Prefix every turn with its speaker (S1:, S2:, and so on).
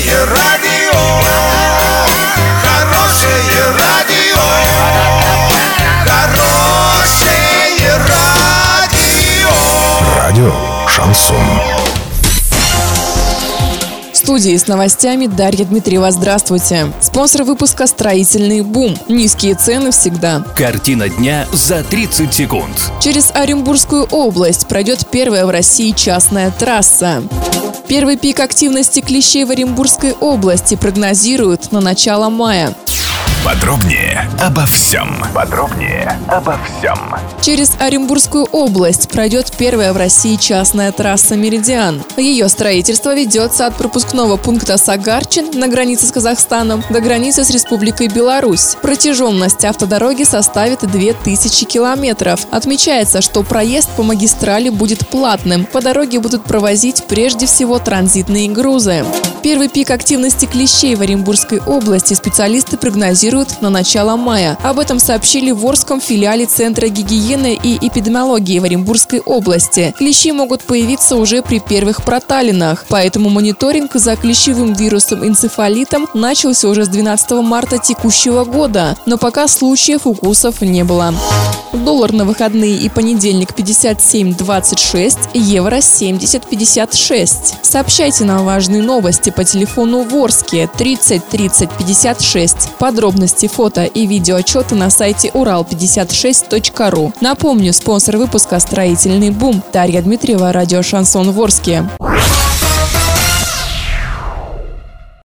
S1: Хорошее радио, хорошее радио, хорошее радио.
S2: Радио Шансон.
S3: В студии с новостями Дарья Дмитриева. Здравствуйте. Спонсор выпуска «Строительный бум». Низкие цены всегда.
S4: Картина дня за 30 секунд.
S3: Через Оренбургскую область пройдет первая в России частная трасса. Первый пик активности клещей в Оренбургской области прогнозируют на начало мая.
S2: Подробнее обо всем. Подробнее обо всем.
S3: Через Оренбургскую область пройдет первая в России частная трасса «Меридиан». Ее строительство ведется от пропускного пункта Сагарчин на границе с Казахстаном до границы с Республикой Беларусь. Протяженность автодороги составит 2000 километров. Отмечается, что проезд по магистрали будет платным. По дороге будут провозить прежде всего транзитные грузы. Первый пик активности клещей в Оренбургской области специалисты прогнозируют на начало мая. Об этом сообщили в Орском филиале Центра гигиены и эпидемиологии в Оренбургской области. Клещи могут появиться уже при первых проталинах, поэтому мониторинг за клещевым вирусом энцефалитом начался уже с 12 марта текущего года, но пока случаев укусов не было. Доллар на выходные и понедельник 57.26, евро 70.56. Сообщайте нам важные новости по телефону Ворске 30 30 56. Подробности, фото и видеоотчеты на сайте урал56.ру. Напомню, спонсор выпуска «Строительный бум» Дарья Дмитриева, радио «Шансон Ворске».